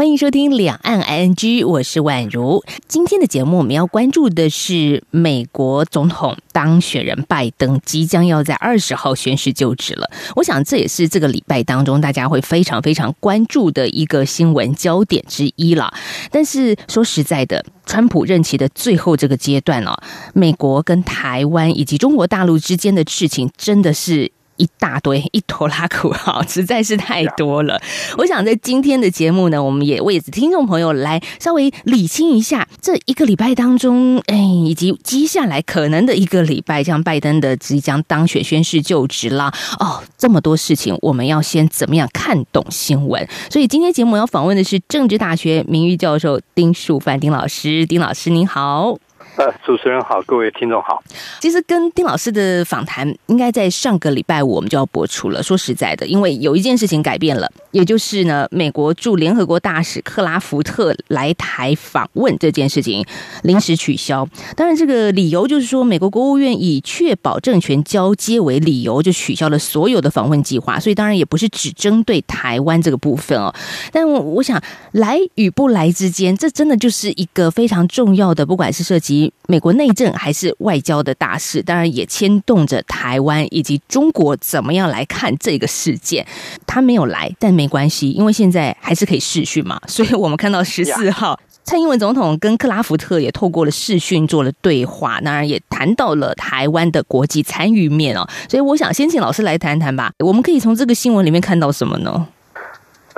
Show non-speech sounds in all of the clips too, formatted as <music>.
欢迎收听两岸 ING，我是宛如。今天的节目我们要关注的是美国总统当选人拜登即将要在二十号宣誓就职了。我想这也是这个礼拜当中大家会非常非常关注的一个新闻焦点之一了。但是说实在的，川普任期的最后这个阶段哦，美国跟台湾以及中国大陆之间的事情真的是。一大堆 <laughs> 一拖拉苦哈，实在是太多了。我想在今天的节目呢，我们也为听众朋友来稍微理清一下这一个礼拜当中，哎，以及接下来可能的一个礼拜，像拜登的即将当选宣誓就职啦，哦，这么多事情，我们要先怎么样看懂新闻？所以今天节目要访问的是政治大学名誉教授丁树范丁老师，丁老师您好。呃，<laughs> 主持人好，各位听众好。其实跟丁老师的访谈应该在上个礼拜五我们就要播出了。说实在的，因为有一件事情改变了，也就是呢，美国驻联合国大使克拉福特来台访问这件事情临时取消。当然，这个理由就是说，美国国务院以确保政权交接为理由，就取消了所有的访问计划。所以，当然也不是只针对台湾这个部分哦。但我想，来与不来之间，这真的就是一个非常重要的，不管是涉及。美国内政还是外交的大事，当然也牵动着台湾以及中国怎么样来看这个事件。他没有来，但没关系，因为现在还是可以视讯嘛。<laughs> 所以我们看到十四号，蔡英文总统跟克拉福特也透过了视讯做了对话，当然也谈到了台湾的国际参与面哦。所以我想先请老师来谈谈吧。我们可以从这个新闻里面看到什么呢？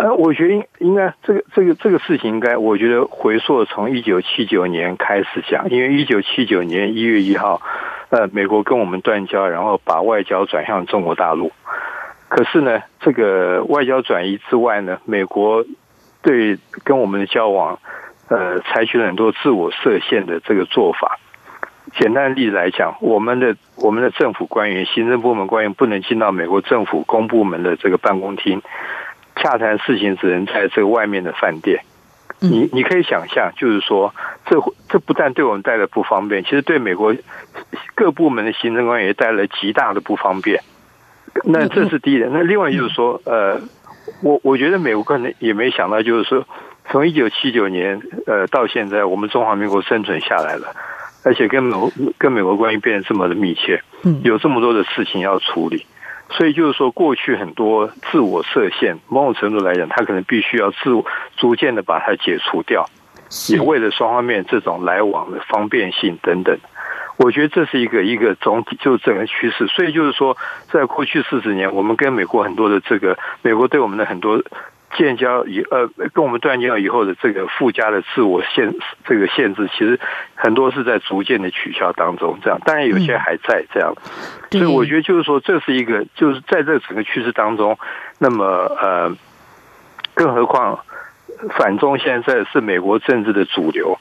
呃，我觉得应应该这个这个这个事情应该，我觉得回溯从一九七九年开始讲，因为一九七九年一月一号，呃，美国跟我们断交，然后把外交转向中国大陆。可是呢，这个外交转移之外呢，美国对跟我们的交往，呃，采取了很多自我设限的这个做法。简单的例子来讲，我们的我们的政府官员、行政部门官员不能进到美国政府公部门的这个办公厅。洽谈事情只能在这个外面的饭店，你你可以想象，就是说，这这不但对我们带来不方便，其实对美国各部门的行政官员也带来极大的不方便。那这是第一点。那另外就是说，呃，我我觉得美国可能也没想到，就是说，从一九七九年呃到现在，我们中华民国生存下来了，而且跟美跟美国关系变得这么的密切，有这么多的事情要处理。所以就是说，过去很多自我设限，某种程度来讲，他可能必须要自我逐渐的把它解除掉，也为了双方面这种来往的方便性等等。我觉得这是一个一个总体，就是整个趋势。所以就是说，在过去四十年，我们跟美国很多的这个，美国对我们的很多。建交以呃，跟我们断交以后的这个附加的自我限这个限制，其实很多是在逐渐的取消当中。这样，当然有些还在这样。所以我觉得就是说，这是一个就是在这整个趋势当中，那么呃，更何况反中现在是美国政治的主流。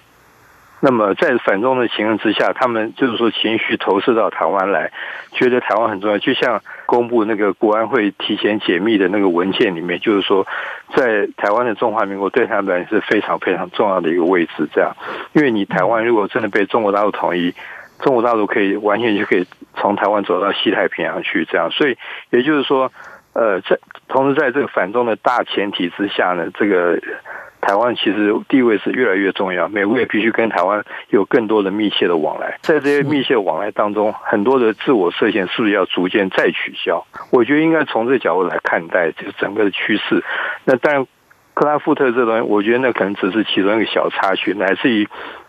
那么在反中的情况之下，他们就是说情绪投射到台湾来，觉得台湾很重要。就像公布那个国安会提前解密的那个文件里面，就是说，在台湾的中华民国对他们来是非常非常重要的一个位置。这样，因为你台湾如果真的被中国大陆统一，中国大陆可以完全就可以从台湾走到西太平洋去。这样，所以也就是说，呃，在同时在这个反中的大前提之下呢，这个。台湾其实地位是越来越重要，美国也必须跟台湾有更多的密切的往来。在这些密切往来当中，很多的自我设限是不是要逐渐再取消？我觉得应该从这个角度来看待，就是整个的趋势。那当然，克拉夫特这东西，我觉得那可能只是其中一个小插曲，乃至于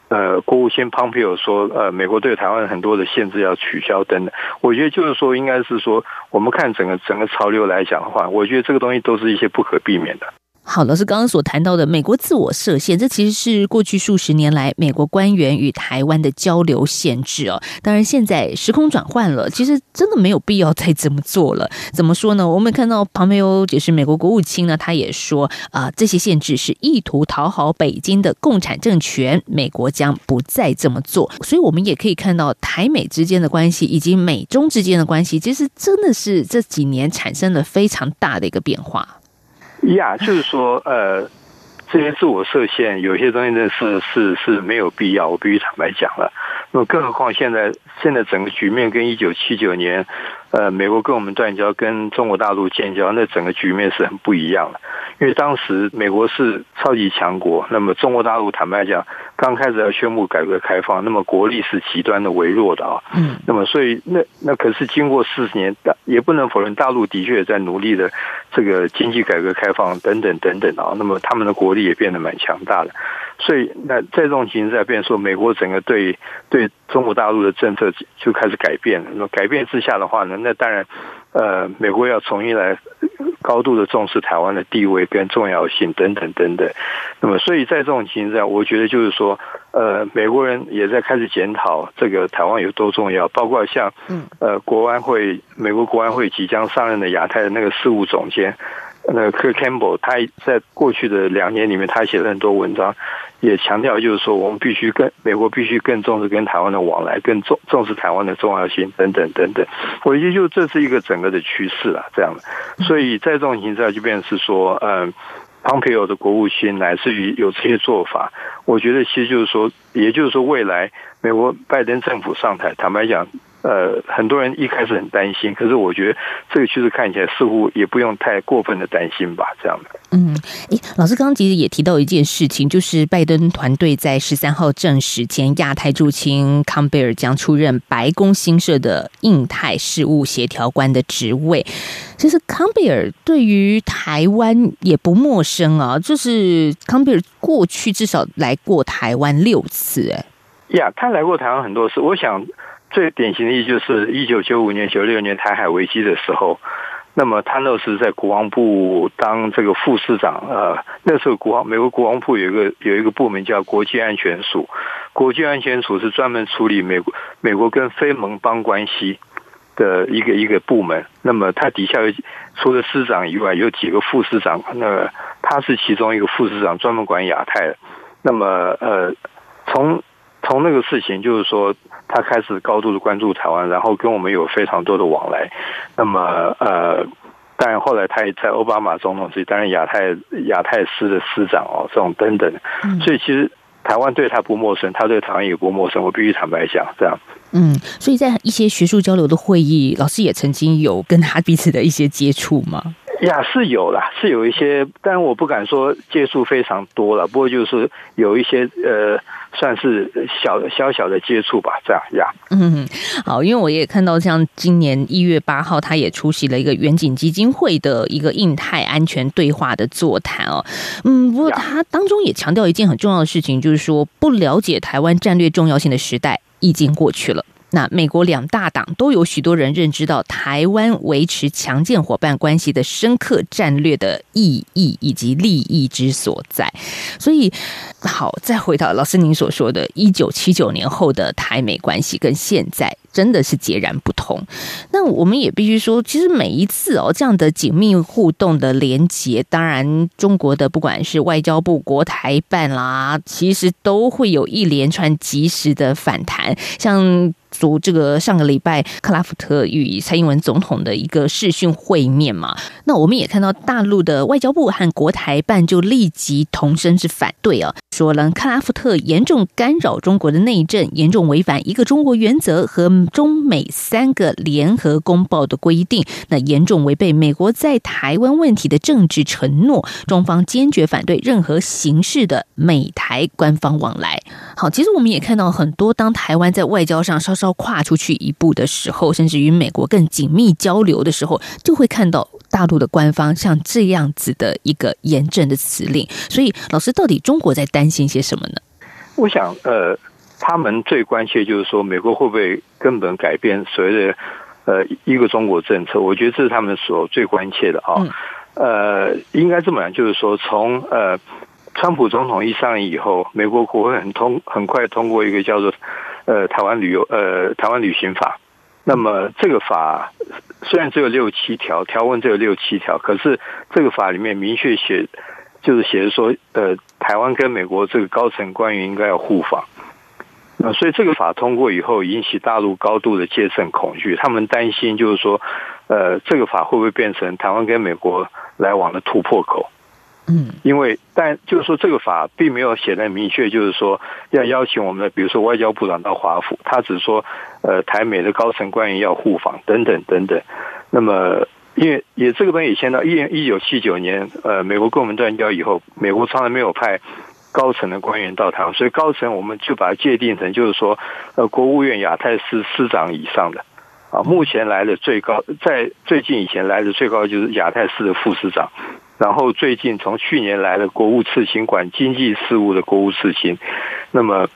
呃，国务卿蓬佩奥说，呃，美国对台湾很多的限制要取消等等。我觉得就是说，应该是说，我们看整个整个潮流来讲的话，我觉得这个东西都是一些不可避免的。好，老师刚刚所谈到的美国自我设限，这其实是过去数十年来美国官员与台湾的交流限制哦。当然，现在时空转换了，其实真的没有必要再这么做了。怎么说呢？我们看到庞培欧也是美国国务卿呢，他也说啊，这些限制是意图讨好北京的共产政权，美国将不再这么做。所以，我们也可以看到台美之间的关系以及美中之间的关系，其实真的是这几年产生了非常大的一个变化。呀，就是说，呃，这些自我设限，有些东西呢是是是没有必要。我必须坦白讲了。那么，更何况现在现在整个局面跟一九七九年，呃，美国跟我们断交，跟中国大陆建交，那整个局面是很不一样的。因为当时美国是超级强国，那么中国大陆坦白讲，刚开始要宣布改革开放，那么国力是极端的微弱的啊。嗯。那么，所以那那可是经过四十年，大也不能否认，大陆的确也在努力的这个经济改革开放等等等等啊。那么他们的国力也变得蛮强大的。所以，那在这种情况下，变说美国整个对对中国大陆的政策就开始改变了。那么改变之下的话呢，那当然，呃，美国要重新来高度的重视台湾的地位跟重要性等等等等。那么，所以在这种情况下，我觉得就是说，呃，美国人也在开始检讨这个台湾有多重要，包括像呃国安会，美国国安会即将上任的亚太的那个事务总监。那个 Kirk Campbell，他在过去的两年里面，他写了很多文章，也强调就是说，我们必须跟美国必须更重视跟台湾的往来，更重重视台湾的重要性等等等等。我觉得就这是一个整个的趋势了，这样的。所以在这种情况下，就变成是说，嗯，Pompeo 的国务卿乃至于有这些做法，我觉得其实就是说，也就是说，未来美国拜登政府上台，坦白讲。呃，很多人一开始很担心，可是我觉得这个趋势看起来似乎也不用太过分的担心吧，这样的。嗯，诶，老师刚刚其实也提到一件事情，就是拜登团队在十三号证实，前亚太驻青康贝尔将出任白宫新设的印太事务协调官的职位。其实康贝尔对于台湾也不陌生啊，就是康贝尔过去至少来过台湾六次，哎，呀，他来过台湾很多次，我想。最典型的意就是一九九五年、九六年台海危机的时候，那么他那时在国防部当这个副市长。呃，那时候国防美国国防部有一个有一个部门叫国际安全署，国际安全署是专门处理美国美国跟非盟邦关系的一个一个部门。那么他底下有除了师长以外，有几个副市长。那他是其中一个副市长，专门管亚太的。那么呃，从从那个事情就是说。他开始高度的关注台湾，然后跟我们有非常多的往来。那么，呃，当然后来他也在奥巴马总统时期担任亚太亚太司的司长哦，这种等等。所以其实台湾对他不陌生，他对台湾也不陌生。我必须坦白讲，这样。嗯，所以在一些学术交流的会议，老师也曾经有跟他彼此的一些接触吗？呀，是有啦，是有一些，但我不敢说接触非常多了。不过就是有一些呃。算是小小小的接触吧，这样呀。嗯，好，因为我也看到，像今年一月八号，他也出席了一个远景基金会的一个印太安全对话的座谈哦。嗯，不过他当中也强调一件很重要的事情，就是说不了解台湾战略重要性的时代已经过去了。那美国两大党都有许多人认知到台湾维持强健伙伴关系的深刻战略的意义以及利益之所在，所以好，再回到老师您所说的，一九七九年后的台美关系跟现在真的是截然不同。那我们也必须说，其实每一次哦这样的紧密互动的连结，当然中国的不管是外交部国台办啦，其实都会有一连串及时的反弹，像。说这个上个礼拜克拉夫特与蔡英文总统的一个视讯会面嘛，那我们也看到大陆的外交部和国台办就立即同声是反对啊，说了克拉夫特严重干扰中国的内政，严重违反一个中国原则和中美三个联合公报的规定，那严重违背美国在台湾问题的政治承诺，中方坚决反对任何形式的美台官方往来。好，其实我们也看到很多，当台湾在外交上稍稍跨出去一步的时候，甚至与美国更紧密交流的时候，就会看到大陆的官方像这样子的一个严正的辞令。所以，老师到底中国在担心些什么呢？我想，呃，他们最关切就是说，美国会不会根本改变所谓的呃一个中国政策？我觉得这是他们所最关切的啊。呃，应该这么讲，就是说，从呃。川普总统一上任以后，美国国会很通很快通过一个叫做呃台湾旅游呃台湾旅行法。那么这个法虽然只有六七条条文，只有六七条，可是这个法里面明确写就是写着说，呃，台湾跟美国这个高层官员应该要互访。那所以这个法通过以后，引起大陆高度的戒慎恐惧，他们担心就是说，呃，这个法会不会变成台湾跟美国来往的突破口？嗯，因为但就是说这个法并没有写的明确，就是说要邀请我们的，比如说外交部长到华府，他只说呃台美的高层官员要互访等等等等。那么因为也这个东西先到一一九七九年，呃，美国跟我们断交以后，美国从来没有派高层的官员到台湾，所以高层我们就把它界定成就是说呃国务院亚太司司长以上的。啊，目前来的最高，在最近以前来的最高就是亚太司的副司长，然后最近从去年来的国务次卿管经济事务的国务次卿，那么，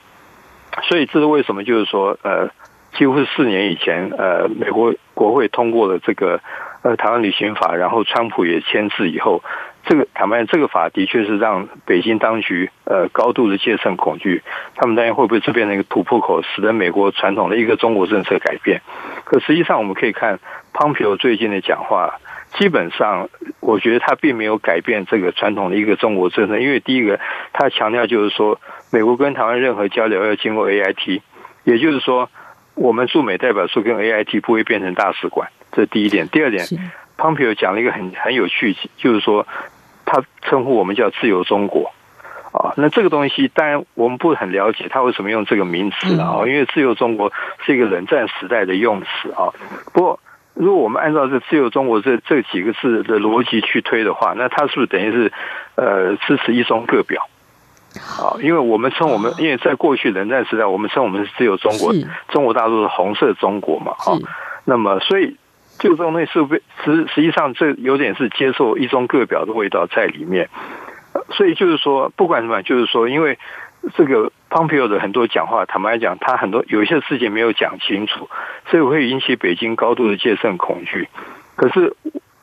所以这是为什么？就是说，呃，几乎是四年以前，呃，美国国会通过了这个呃台湾旅行法，然后川普也签字以后。这个坦白讲，这个法的确是让北京当局呃高度的戒慎恐惧，他们担心会不会这边的一个突破口，使得美国传统的一个中国政策改变。可实际上，我们可以看 Pompeo 最近的讲话，基本上我觉得他并没有改变这个传统的一个中国政策。因为第一个，他强调就是说，美国跟台湾任何交流要经过 AIT，也就是说，我们驻美代表处跟 AIT 不会变成大使馆。这第一点。第二点，Pompeo 讲了一个很很有趣，就是说。他称呼我们叫自由中国，啊，那这个东西当然我们不很了解他为什么用这个名词啊，因为自由中国是一个冷战时代的用词啊。不过，如果我们按照这自由中国这这几个字的逻辑去推的话，那他是不是等于是呃支持一中各表？啊，因为我们称我们，因为在过去冷战时代，我们称我们是自由中国，中国大陆是红色中国嘛，啊，那么所以。就这种东西是被实实际上这有点是接受一中各表的味道在里面，所以就是说不管什么，就是说因为这个 Pompeo 的很多讲话，坦白讲，他很多有一些事情没有讲清楚，所以会引起北京高度的戒慎恐惧。可是。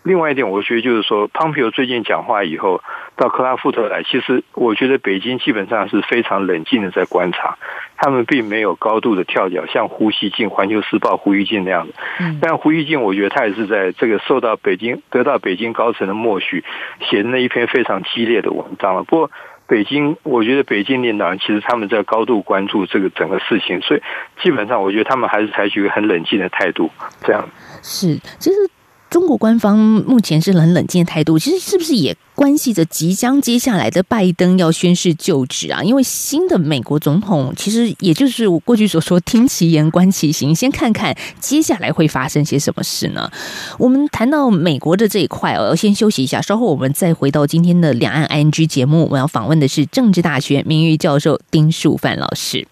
另外一点，我觉得就是说，Pompeo 最近讲话以后到克拉夫特来，其实我觉得北京基本上是非常冷静的在观察，他们并没有高度的跳脚，像胡锡进、环球时报胡锡进那样的。但胡锡进，我觉得他也是在这个受到北京得到北京高层的默许，写的那一篇非常激烈的文章了。不过，北京，我觉得北京领导人其实他们在高度关注这个整个事情，所以基本上我觉得他们还是采取一个很冷静的态度。这样是，其实。中国官方目前是很冷静的态度，其实是不是也关系着即将接下来的拜登要宣誓就职啊？因为新的美国总统其实也就是我过去所说“听其言，观其行”，先看看接下来会发生些什么事呢？我们谈到美国的这一块哦，要先休息一下，稍后我们再回到今天的两岸 ING 节目。我要访问的是政治大学名誉教授丁树范老师。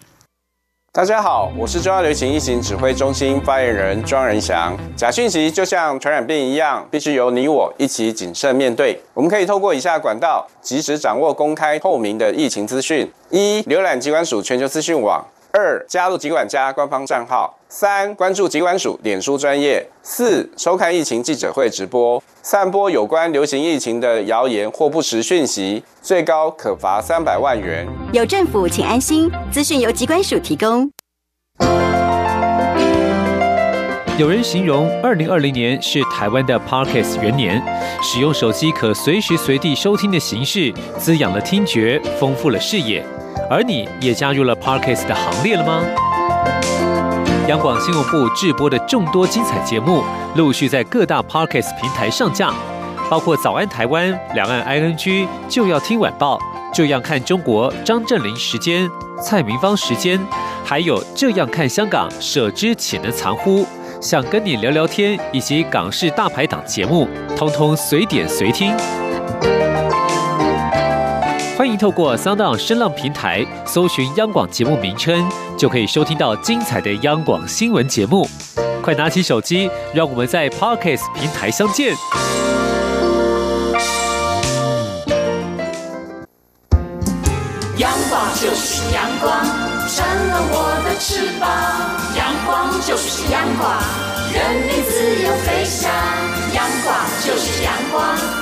大家好，我是中央流行疫情指挥中心发言人庄仁祥。假讯息就像传染病一样，必须由你我一起谨慎面对。我们可以透过以下管道，及时掌握公开透明的疫情资讯：一、浏览机关署全球资讯网。二、加入疾管家官方账号；三、关注疾管署脸书专业；四、收看疫情记者会直播。散播有关流行疫情的谣言或不实讯息，最高可罚三百万元。有政府，请安心。资讯由疾管署提供。有人形容二零二零年是台湾的 Parkes 元年，使用手机可随时随地收听的形式，滋养了听觉，丰富了视野。而你也加入了 Parkes 的行列了吗？央广新闻部制播的众多精彩节目，陆续在各大 Parkes 平台上架，包括《早安台湾》、《两岸 ING》、就要听晚报、这样看中国、张振林时间、蔡明芳时间，还有这样看香港、舍之岂能藏乎？想跟你聊聊天，以及港式大排档节目，通通随点随听。欢迎透过 Sound 声浪平台搜寻央广节目名称，就可以收听到精彩的央广新闻节目。快拿起手机，让我们在 Parkes 平台相见。阳光就是阳光，成了我的翅膀。阳光就是阳光，人民自由飞翔。阳光就是阳光。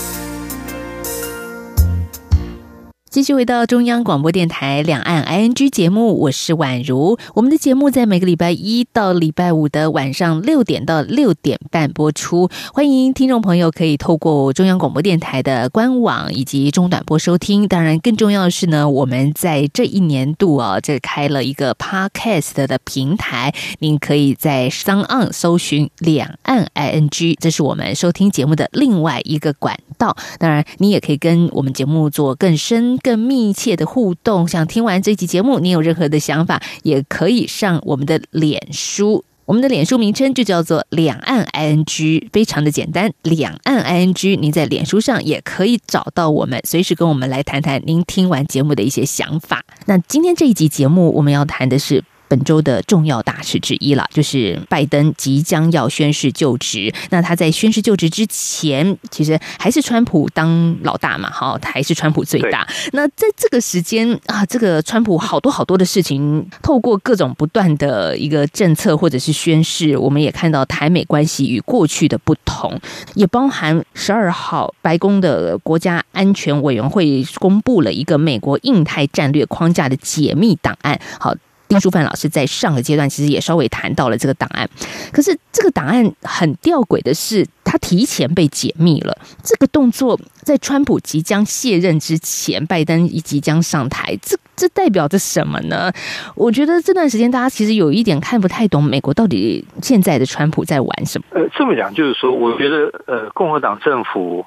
继续回到中央广播电台两岸 ING 节目，我是宛如。我们的节目在每个礼拜一到礼拜五的晚上六点到六点半播出。欢迎听众朋友可以透过中央广播电台的官网以及中短波收听。当然，更重要的是呢，我们在这一年度啊，这开了一个 Podcast 的平台，您可以在 s o n 搜寻两岸 ING，这是我们收听节目的另外一个管道。当然，你也可以跟我们节目做更深。更密切的互动，想听完这期节目，您有任何的想法，也可以上我们的脸书。我们的脸书名称就叫做“两岸 ING”，非常的简单，“两岸 ING”。您在脸书上也可以找到我们，随时跟我们来谈谈您听完节目的一些想法。那今天这一集节目，我们要谈的是。本周的重要大事之一了，就是拜登即将要宣誓就职。那他在宣誓就职之前，其实还是川普当老大嘛，哈，还是川普最大。那在这个时间啊，这个川普好多好多的事情，透过各种不断的一个政策或者是宣誓，我们也看到台美关系与过去的不同，也包含十二号白宫的国家安全委员会公布了一个美国印太战略框架的解密档案。好。丁书范老师在上个阶段其实也稍微谈到了这个档案，可是这个档案很吊诡的是，他提前被解密了。这个动作在川普即将卸任之前，拜登已即将上台，这这代表着什么呢？我觉得这段时间大家其实有一点看不太懂，美国到底现在的川普在玩什么？呃，这么讲就是说，我觉得呃，共和党政府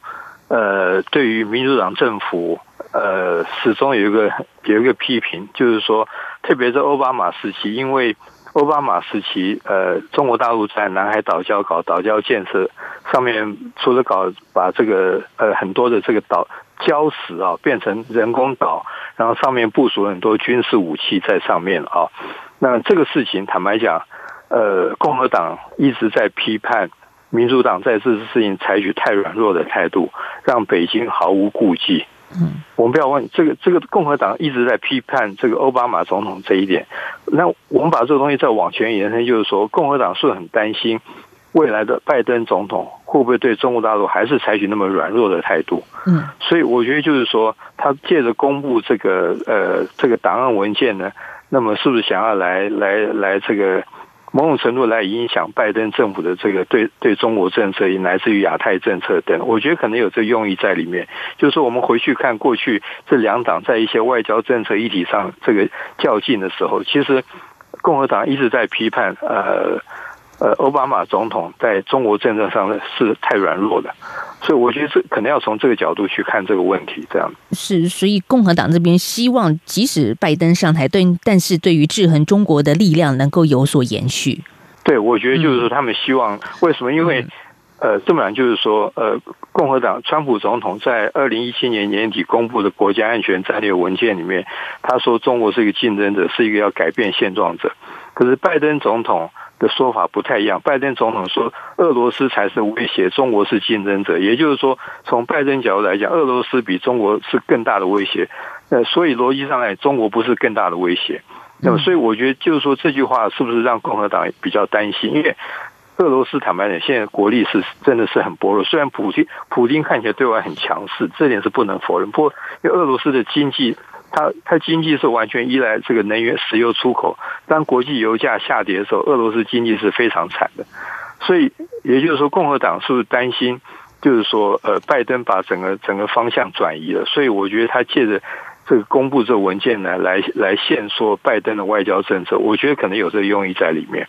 呃，对于民主党政府。呃，始终有一个有一个批评，就是说，特别是奥巴马时期，因为奥巴马时期，呃，中国大陆在南海岛礁搞岛礁建设，上面除了搞把这个呃很多的这个岛礁石啊变成人工岛，然后上面部署很多军事武器在上面啊，那这个事情坦白讲，呃，共和党一直在批判民主党在这次事情采取太软弱的态度，让北京毫无顾忌。嗯，我们不要问这个，这个共和党一直在批判这个奥巴马总统这一点。那我们把这个东西再往前延伸，就是说，共和党是很担心未来的拜登总统会不会对中国大陆还是采取那么软弱的态度。嗯，所以我觉得就是说，他借着公布这个呃这个档案文件呢，那么是不是想要来来来这个？某种程度来影响拜登政府的这个对对中国政策，也来自于亚太政策等，我觉得可能有这用意在里面。就是，我们回去看过去这两党在一些外交政策议题上这个较劲的时候，其实共和党一直在批判呃。呃，奥巴马总统在中国政策上呢是太软弱的，所以我觉得这可能要从这个角度去看这个问题。这样是，所以共和党这边希望，即使拜登上台，对，但是对于制衡中国的力量能够有所延续。对，我觉得就是说，他们希望为什么？因为呃，这么讲就是说，呃，共和党川普总统在二零一七年年底公布的国家安全战略文件里面，他说中国是一个竞争者，是一个要改变现状者。可是拜登总统。的说法不太一样。拜登总统说，俄罗斯才是威胁，中国是竞争者。也就是说，从拜登角度来讲，俄罗斯比中国是更大的威胁。呃，所以逻辑上来，中国不是更大的威胁。那么，所以我觉得，就是说这句话是不是让共和党比较担心？因为俄罗斯坦白讲，现在国力是真的是很薄弱。虽然普京普京看起来对外很强势，这点是不能否认。不过，因为俄罗斯的经济。它它经济是完全依赖这个能源石油出口，当国际油价下跌的时候，俄罗斯经济是非常惨的。所以也就是说，共和党是不是担心，就是说，呃，拜登把整个整个方向转移了？所以我觉得他借着这个公布这个文件呢，来来限缩拜登的外交政策，我觉得可能有这个用意在里面。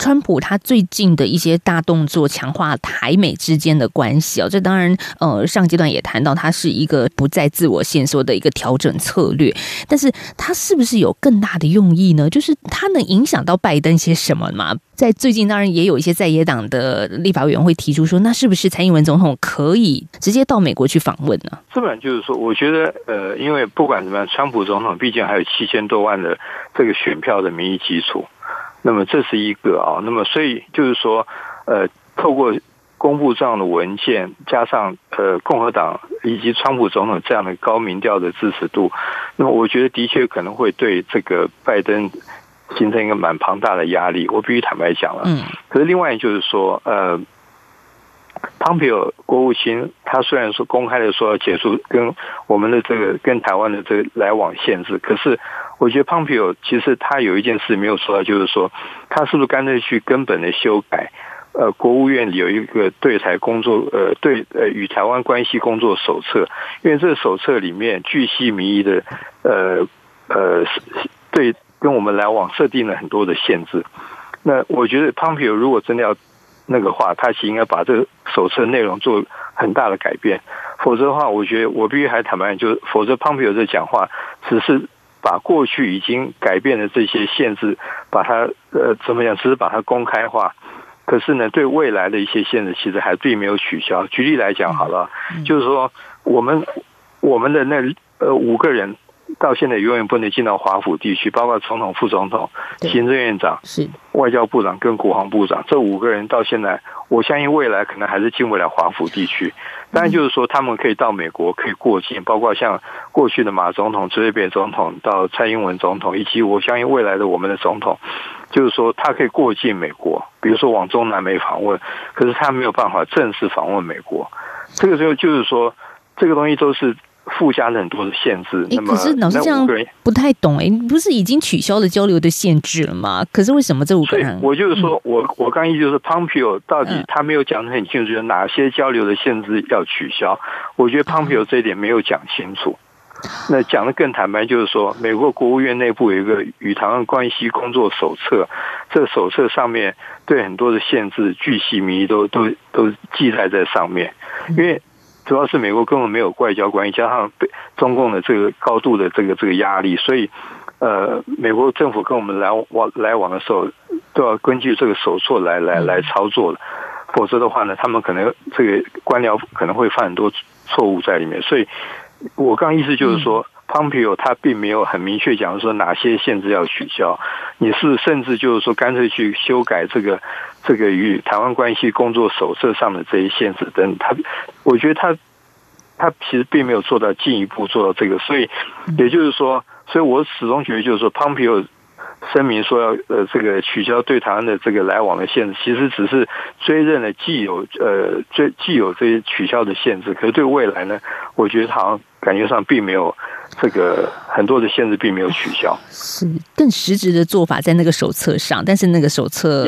川普他最近的一些大动作，强化台美之间的关系哦，这当然呃上阶段也谈到，它是一个不再自我限缩的一个调整策略。但是它是不是有更大的用意呢？就是它能影响到拜登些什么吗？在最近当然也有一些在野党的立法委员会提出说，那是不是蔡英文总统可以直接到美国去访问呢？这本就是说，我觉得呃，因为不管怎么样，川普总统毕竟还有七千多万的这个选票的民意基础。那么这是一个啊，那么所以就是说，呃，透过公布这样的文件，加上呃共和党以及川普总统这样的高民调的支持度，那么我觉得的确可能会对这个拜登形成一个蛮庞大的压力。我必须坦白讲了，嗯。可是另外就是说，呃，蓬佩奥国务卿他虽然说公开的说要结束跟我们的这个跟台湾的这个来往限制，可是我觉得蓬佩奥其实他有一件事没有说到，就是说他是不是干脆去根本的修改？呃，国务院有一个对台工作，呃，对呃与台湾关系工作手册，因为这个手册里面巨细靡遗的，呃呃，对跟我们来往设定了很多的限制。那我觉得 Pompeo 如果真的要那个话，他其实应该把这个手册内容做很大的改变，否则的话，我觉得我必须还坦白，就是否则 Pompeo 这讲话只是把过去已经改变的这些限制，把它呃怎么讲，只是把它公开化。可是呢，对未来的一些限制其实还并没有取消。举例来讲，好了，就是说我们我们的那呃五个人到现在永远不能进到华府地区，包括总统、副总统、行政院长、是外交部长跟国防部长这五个人到现在，我相信未来可能还是进不了华府地区。当然，就是说他们可以到美国可以过境，包括像过去的马总统、泽瑞总总统到蔡英文总统，以及我相信未来的我们的总统。就是说，他可以过境美国，比如说往中南美访问，可是他没有办法正式访问美国。这个时候就是说，这个东西都是附加了很多的限制。那么，可是老师这样不太懂哎，不是已经取消了交流的限制了吗？可是为什么这五个人？我就是说我我刚意就是 Pompeo 到底他没有讲的很清楚，就是哪些交流的限制要取消？我觉得 Pompeo 这一点没有讲清楚。那讲的更坦白，就是说，美国国务院内部有一个与台湾关系工作手册，这个手册上面对很多的限制巨细靡遗都都都记载在上面。因为主要是美国根本没有外交关系，加上被中共的这个高度的这个这个压力，所以呃，美国政府跟我们来往来往的时候，都要根据这个手册来来来操作的，否则的话呢，他们可能这个官僚可能会犯很多错误在里面，所以。我刚意思就是说，Pompeo 他并没有很明确讲说哪些限制要取消，你是甚至就是说干脆去修改这个这个与台湾关系工作手册上的这些限制等，他我觉得他他其实并没有做到进一步做到这个，所以也就是说，所以我始终觉得就是说，Pompeo。声明说要呃这个取消对台湾的这个来往的限制，其实只是追认了既有呃追既有这些取消的限制，可是对未来呢，我觉得好像感觉上并没有。这个很多的限制并没有取消，是更实质的做法在那个手册上，但是那个手册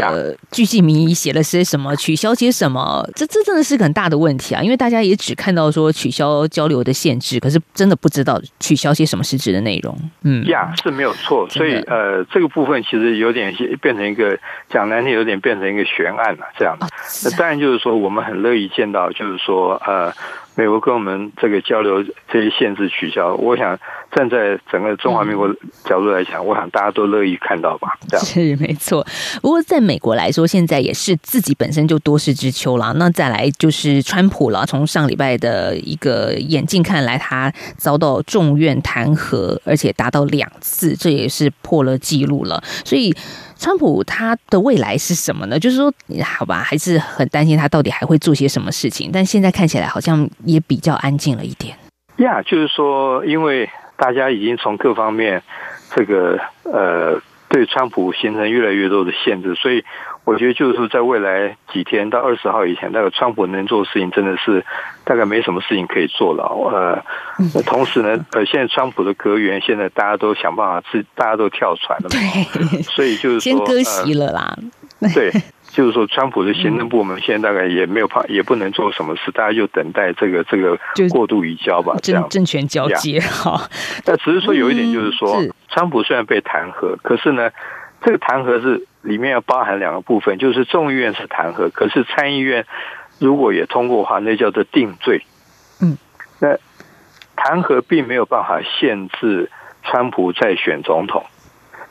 巨细靡遗写了些什么，取消些什么，这这真的是很大的问题啊！因为大家也只看到说取消交流的限制，可是真的不知道取消些什么实质的内容。嗯，呀，是没有错，所以呃，这个部分其实有点变成一个讲难听，有点变成一个悬案了。这样，那当然就是说，我们很乐意见到，就是说呃。美国跟我们这个交流这些限制取消，我想站在整个中华民国角度来讲，我想大家都乐意看到吧。这样是没错。不过在美国来说，现在也是自己本身就多事之秋了。那再来就是川普了。从上礼拜的一个眼镜看来，他遭到众院弹劾，而且达到两次，这也是破了记录了。所以。川普他的未来是什么呢？就是说，好吧，还是很担心他到底还会做些什么事情。但现在看起来好像也比较安静了一点。呀，就是说，因为大家已经从各方面这个呃。对川普形成越来越多的限制，所以我觉得就是说，在未来几天到二十号以前，那个川普能做的事情真的是大概没什么事情可以做了。呃，同时呢，呃，现在川普的阁员现在大家都想办法，是大家都跳船了，嘛，所以就是先割席了啦。对。就是说，川普的行政部门现在大概也没有怕，也不能做什么事，大家就等待这个这个过渡移交吧，这样政权交接哈。那只是说有一点，就是说，川普虽然被弹劾，可是呢，这个弹劾是里面要包含两个部分，就是众议院是弹劾，可是参议院如果也通过的话，那叫做定罪。嗯，那弹劾并没有办法限制川普再选总统，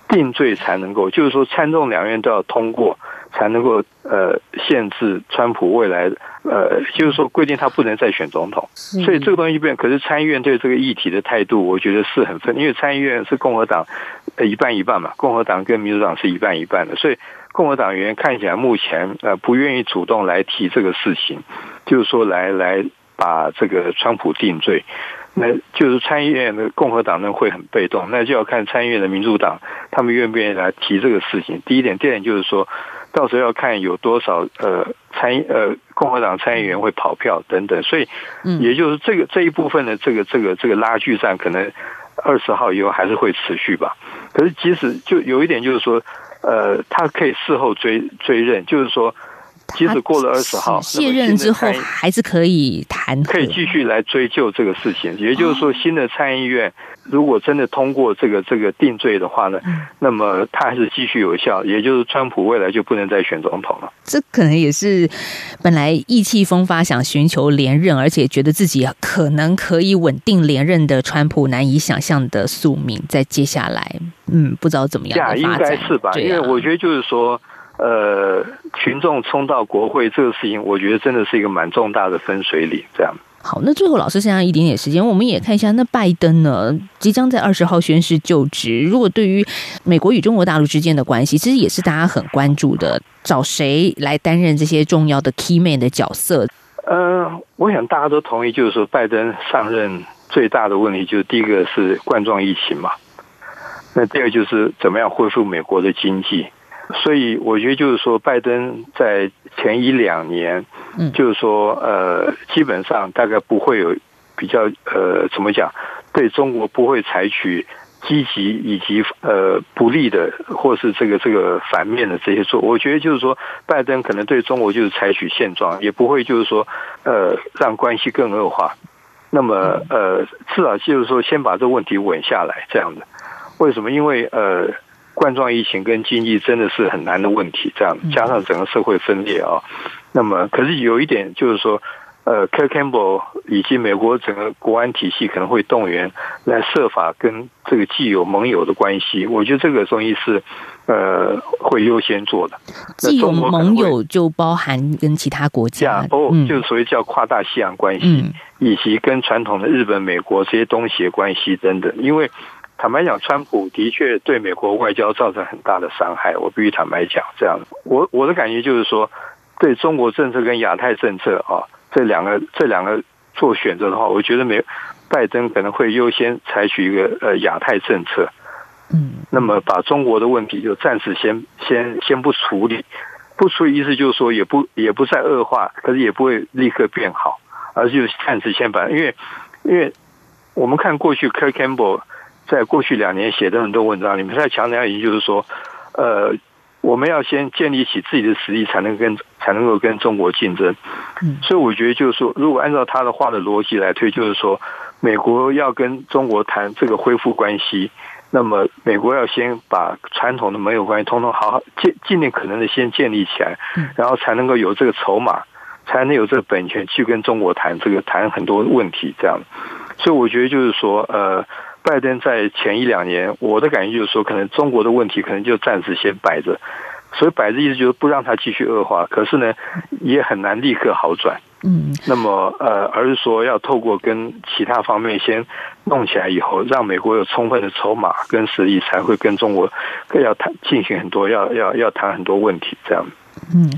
定罪才能够，就是说参众两院都要通过。才能够呃限制川普未来呃，就是说规定他不能再选总统，所以这个东西变。可是参议院对这个议题的态度，我觉得是很分，因为参议院是共和党呃一半一半嘛，共和党跟民主党是一半一半的，所以共和党员看起来目前呃不愿意主动来提这个事情，就是说来来把这个川普定罪。那就是参议院的共和党人会很被动，那就要看参议院的民主党他们愿不愿意来提这个事情。第一点，第二点就是说。到时候要看有多少呃参呃共和党参议员会跑票等等，所以也就是这个这一部分的这个这个这个拉锯战，可能二十号以后还是会持续吧。可是即使就有一点就是说，呃，他可以事后追追认，就是说。即使过了二十号卸任之后，还是可以谈，可以继续来追究这个事情。也就是说，新的参议院如果真的通过这个这个定罪的话呢，那么他还是继续有效。也就是川普未来就不能再选总统了。这可能也是本来意气风发想寻求连任，而且觉得自己可能可以稳定连任的川普难以想象的宿命。在接下来，嗯，不知道怎么样应该是吧？因为我觉得就是说。呃，群众冲到国会这个事情，我觉得真的是一个蛮重大的分水岭。这样好，那最后老师剩下一点点时间，我们也看一下，那拜登呢，即将在二十号宣誓就职。如果对于美国与中国大陆之间的关系，其实也是大家很关注的，找谁来担任这些重要的 key man 的角色？呃，我想大家都同意，就是说拜登上任最大的问题，就是第一个是冠状疫情嘛，那第二就是怎么样恢复美国的经济。所以我觉得就是说，拜登在前一两年，就是说，呃，基本上大概不会有比较，呃，怎么讲，对中国不会采取积极以及呃不利的，或是这个这个反面的这些做。我觉得就是说，拜登可能对中国就是采取现状，也不会就是说，呃，让关系更恶化。那么，呃，至少就是说，先把这个问题稳下来，这样的。为什么？因为呃。冠状疫情跟经济真的是很难的问题，这样加上整个社会分裂啊，那么可是有一点就是说，呃，Ker Campbell 以及美国整个国安体系可能会动员来设法跟这个既有盟友的关系，我觉得这个东西是呃会优先做的。既有盟友就包含跟其他国家，哦，就是所谓叫跨大西洋关系，以及跟传统的日本、美国这些东西的关系等等，因为。坦白讲，川普的确对美国外交造成很大的伤害。我必须坦白讲，这样，我我的感觉就是说，对中国政策跟亚太政策啊，这两个这两个做选择的话，我觉得没拜登可能会优先采取一个呃亚太政策。嗯，那么把中国的问题就暂时先先先不处理，不处理意思就是说也不也不再恶化，可是也不会立刻变好，而是就暂时先把，因为因为我们看过去 Kirk Campbell。在过去两年写的很多文章，里面在强调，也就是说，呃，我们要先建立起自己的实力，才能跟才能够跟中国竞争。嗯，所以我觉得就是说，如果按照他的话的逻辑来推，就是说，美国要跟中国谈这个恢复关系，那么美国要先把传统的盟友关系通通好好尽尽力可能的先建立起来，然后才能够有这个筹码，才能有这个本钱去跟中国谈这个谈很多问题。这样，所以我觉得就是说，呃。拜登在前一两年，我的感觉就是说，可能中国的问题可能就暂时先摆着，所以摆着意思就是不让它继续恶化。可是呢，也很难立刻好转。嗯，那么呃，而是说要透过跟其他方面先弄起来以后，让美国有充分的筹码跟实力，才会跟中国更要谈进行很多要要要谈很多问题这样。嗯，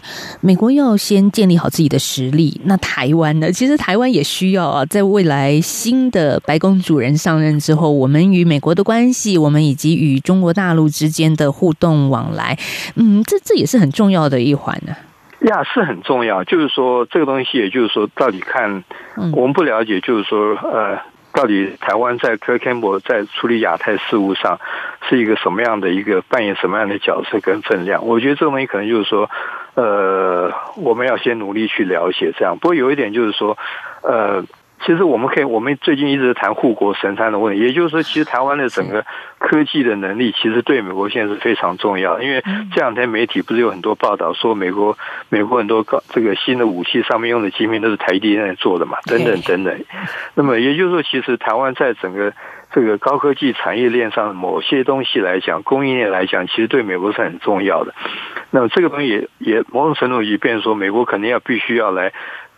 美国要先建立好自己的实力，那台湾呢？其实台湾也需要啊，在未来新的白宫主人上任之后，我们与美国的关系，我们以及与中国大陆之间的互动往来，嗯，这这也是很重要的一环呢。呀，是很重要。就是说，这个东西，也就是说，到底看我们不了解，就是说，呃。到底台湾在柯肯博在处理亚太事务上是一个什么样的一个扮演什么样的角色跟分量？我觉得这个东西可能就是说，呃，我们要先努力去了解这样。不过有一点就是说，呃。其实我们可以，我们最近一直谈护国神山的问题，也就是说，其实台湾的整个科技的能力，其实对美国现在是非常重要。因为这两天媒体不是有很多报道说，美国美国很多高这个新的武器上面用的芯片都是台积电做的嘛，等等等等。<laughs> 那么也就是说，其实台湾在整个这个高科技产业链上某些东西来讲，供应链来讲，其实对美国是很重要的。那么这个东西也也某种程度也变说，美国肯定要必须要来。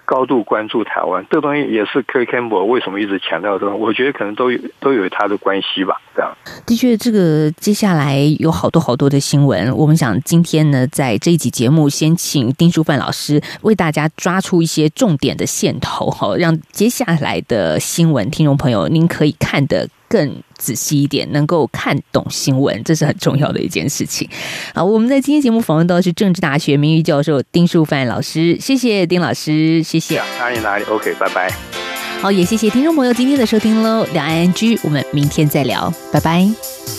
高度关注台湾，这个东西也是 K. Campbell 为什么一直强调这种？我觉得可能都有都有他的关系吧。这样，的确，这个接下来有好多好多的新闻。我们想今天呢，在这一集节目，先请丁书范老师为大家抓出一些重点的线头，好，让接下来的新闻听众朋友您可以看得更仔细一点，能够看懂新闻，这是很重要的一件事情。好，我们在今天节目访问到的是政治大学名誉教授丁树范老师，谢谢丁老师，谢谢。哪里哪里，OK，拜拜。好，也谢谢听众朋友今天的收听喽，两岸 N G，我们明天再聊，拜拜。